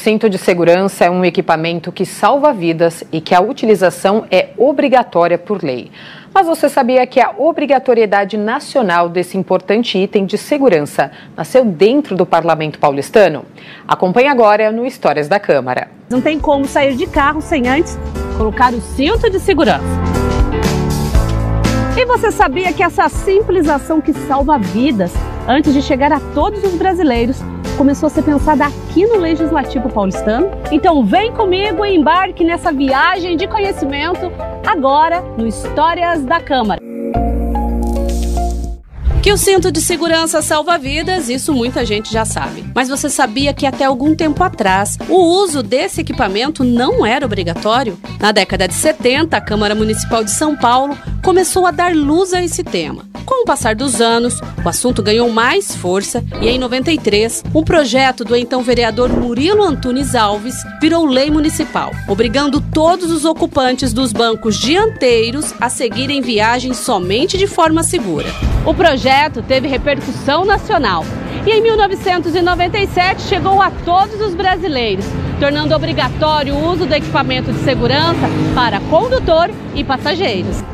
cinto de segurança é um equipamento que salva vidas e que a utilização é obrigatória por lei. Mas você sabia que a obrigatoriedade nacional desse importante item de segurança nasceu dentro do parlamento paulistano? Acompanhe agora no Histórias da Câmara. Não tem como sair de carro sem antes colocar o cinto de segurança. E você sabia que essa simples ação que salva vidas, antes de chegar a todos os brasileiros, começou a ser pensada aqui no Legislativo Paulistano? Então vem comigo e embarque nessa viagem de conhecimento agora no Histórias da Câmara. Que o cinto de segurança salva vidas, isso muita gente já sabe. Mas você sabia que até algum tempo atrás o uso desse equipamento não era obrigatório? Na década de 70, a Câmara Municipal de São Paulo começou a dar luz a esse tema. Com o passar dos anos, o assunto ganhou mais força e em 93, um projeto do então vereador Murilo Antunes Alves virou lei municipal, obrigando todos os ocupantes dos bancos dianteiros a seguirem viagens somente de forma segura. O projeto teve repercussão nacional e em 1997 chegou a todos os brasileiros, tornando obrigatório o uso do equipamento de segurança para condutor e passageiros.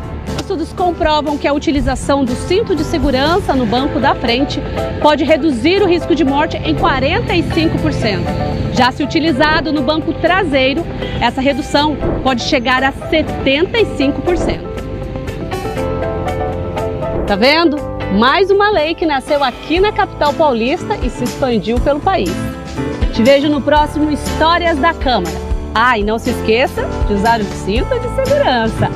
Estudos comprovam que a utilização do cinto de segurança no banco da frente pode reduzir o risco de morte em 45%. Já se utilizado no banco traseiro, essa redução pode chegar a 75%. Tá vendo? Mais uma lei que nasceu aqui na capital paulista e se expandiu pelo país. Te vejo no próximo Histórias da Câmara. Ah, e não se esqueça de usar o cinto de segurança.